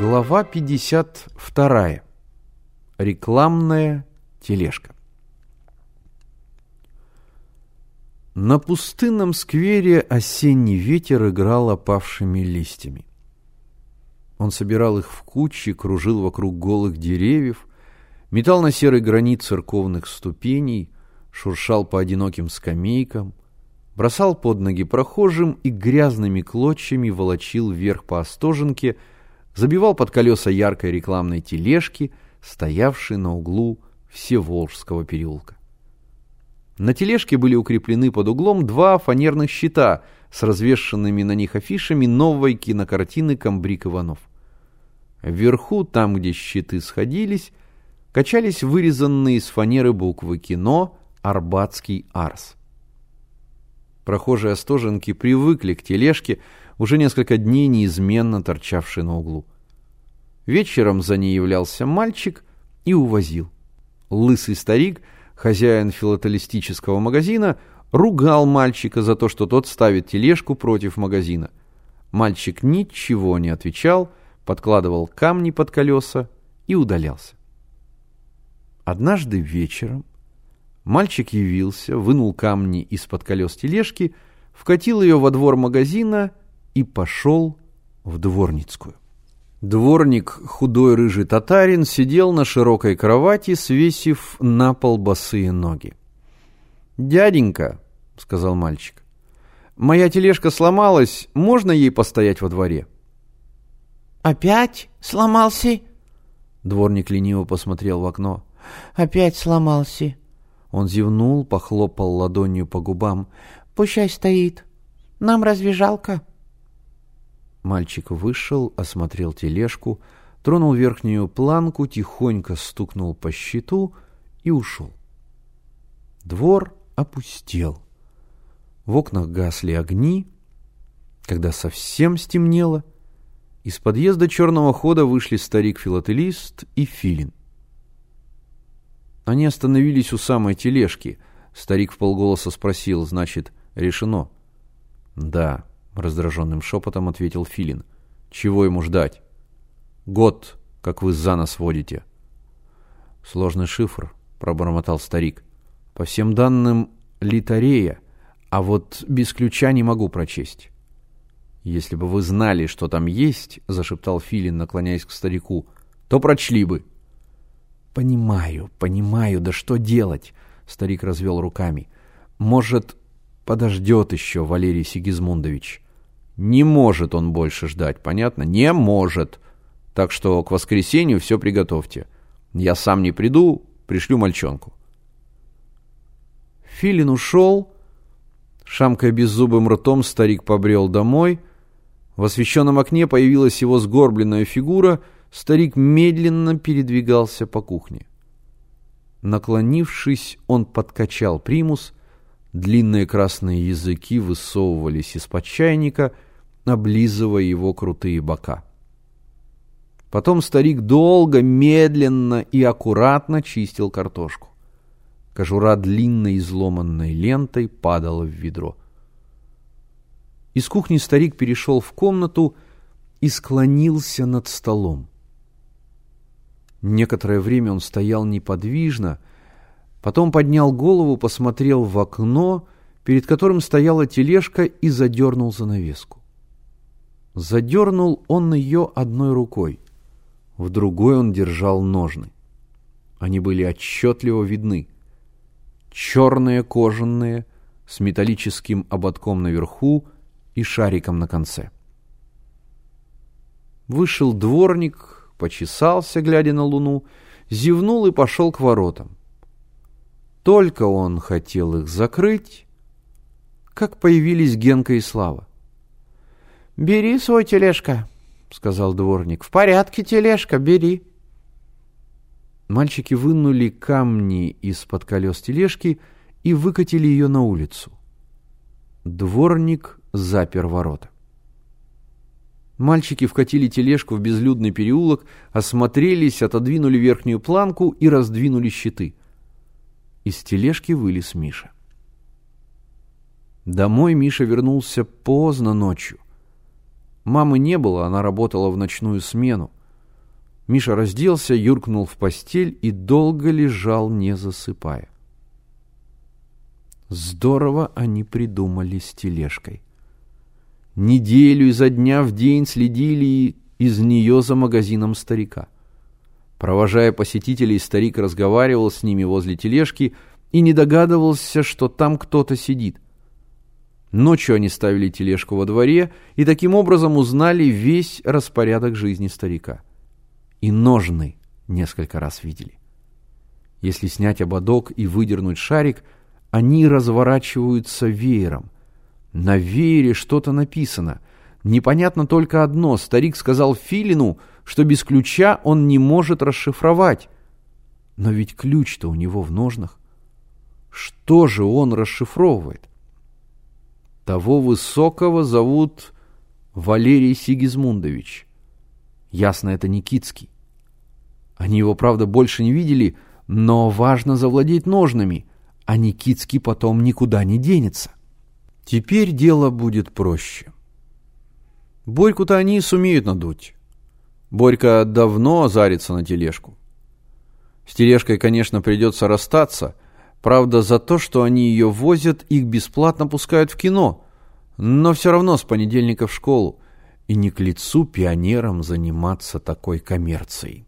Глава 52. Рекламная тележка. На пустынном сквере осенний ветер играл опавшими листьями. Он собирал их в кучи, кружил вокруг голых деревьев, метал на серый гранит церковных ступеней, шуршал по одиноким скамейкам, бросал под ноги прохожим и грязными клочьями волочил вверх по остоженке, забивал под колеса яркой рекламной тележки, стоявшей на углу Всеволжского переулка. На тележке были укреплены под углом два фанерных щита с развешенными на них афишами новой кинокартины «Камбрик Иванов». Вверху, там, где щиты сходились, качались вырезанные из фанеры буквы «Кино» «Арбатский Арс». Прохожие Остоженки привыкли к тележке, уже несколько дней неизменно торчавшей на углу. Вечером за ней являлся мальчик и увозил. Лысый старик – хозяин филателистического магазина, ругал мальчика за то, что тот ставит тележку против магазина. Мальчик ничего не отвечал, подкладывал камни под колеса и удалялся. Однажды вечером мальчик явился, вынул камни из-под колес тележки, вкатил ее во двор магазина и пошел в дворницкую. Дворник, худой рыжий татарин, сидел на широкой кровати, свесив на пол босые ноги. «Дяденька», — сказал мальчик, — «моя тележка сломалась, можно ей постоять во дворе?» «Опять сломался?» Дворник лениво посмотрел в окно. «Опять сломался». Он зевнул, похлопал ладонью по губам. «Пущай стоит. Нам разве жалко?» Мальчик вышел, осмотрел тележку, тронул верхнюю планку, тихонько стукнул по щиту и ушел. Двор опустел. В окнах гасли огни. Когда совсем стемнело, из подъезда черного хода вышли старик-филателист и филин. Они остановились у самой тележки. Старик в полголоса спросил, значит, решено? Да, — раздраженным шепотом ответил Филин. «Чего ему ждать?» «Год, как вы за нас водите». «Сложный шифр», — пробормотал старик. «По всем данным, литарея, а вот без ключа не могу прочесть». «Если бы вы знали, что там есть», — зашептал Филин, наклоняясь к старику, — «то прочли бы». «Понимаю, понимаю, да что делать?» — старик развел руками. «Может, подождет еще Валерий Сигизмундович?» Не может он больше ждать, понятно? Не может. Так что к воскресенью все приготовьте. Я сам не приду, пришлю мальчонку. Филин ушел. Шамкая беззубым ртом, старик побрел домой. В освещенном окне появилась его сгорбленная фигура. Старик медленно передвигался по кухне. Наклонившись, он подкачал примус. Длинные красные языки высовывались из-под чайника — облизывая его крутые бока. Потом старик долго, медленно и аккуратно чистил картошку. Кожура длинной изломанной лентой падала в ведро. Из кухни старик перешел в комнату и склонился над столом. Некоторое время он стоял неподвижно, потом поднял голову, посмотрел в окно, перед которым стояла тележка и задернул занавеску. Задернул он ее одной рукой, в другой он держал ножны. Они были отчетливо видны. Черные кожаные, с металлическим ободком наверху и шариком на конце. Вышел дворник, почесался, глядя на луну, зевнул и пошел к воротам. Только он хотел их закрыть, как появились Генка и Слава. «Бери свой тележка», — сказал дворник. «В порядке тележка, бери». Мальчики вынули камни из-под колес тележки и выкатили ее на улицу. Дворник запер ворота. Мальчики вкатили тележку в безлюдный переулок, осмотрелись, отодвинули верхнюю планку и раздвинули щиты. Из тележки вылез Миша. Домой Миша вернулся поздно ночью. Мамы не было, она работала в ночную смену. Миша разделся, юркнул в постель и долго лежал, не засыпая. Здорово они придумали с тележкой. Неделю изо дня в день следили из нее за магазином старика. Провожая посетителей, старик разговаривал с ними возле тележки и не догадывался, что там кто-то сидит. Ночью они ставили тележку во дворе и таким образом узнали весь распорядок жизни старика. И ножны несколько раз видели. Если снять ободок и выдернуть шарик, они разворачиваются веером. На веере что-то написано. Непонятно только одно. Старик сказал Филину, что без ключа он не может расшифровать. Но ведь ключ-то у него в ножнах. Что же он расшифровывает? Того высокого зовут Валерий Сигизмундович. Ясно, это Никитский. Они его, правда, больше не видели, но важно завладеть ножнами, а Никитский потом никуда не денется. Теперь дело будет проще. Борьку-то они сумеют надуть. Борька давно зарится на тележку. С тележкой, конечно, придется расстаться, Правда, за то, что они ее возят, их бесплатно пускают в кино. Но все равно с понедельника в школу. И не к лицу пионерам заниматься такой коммерцией.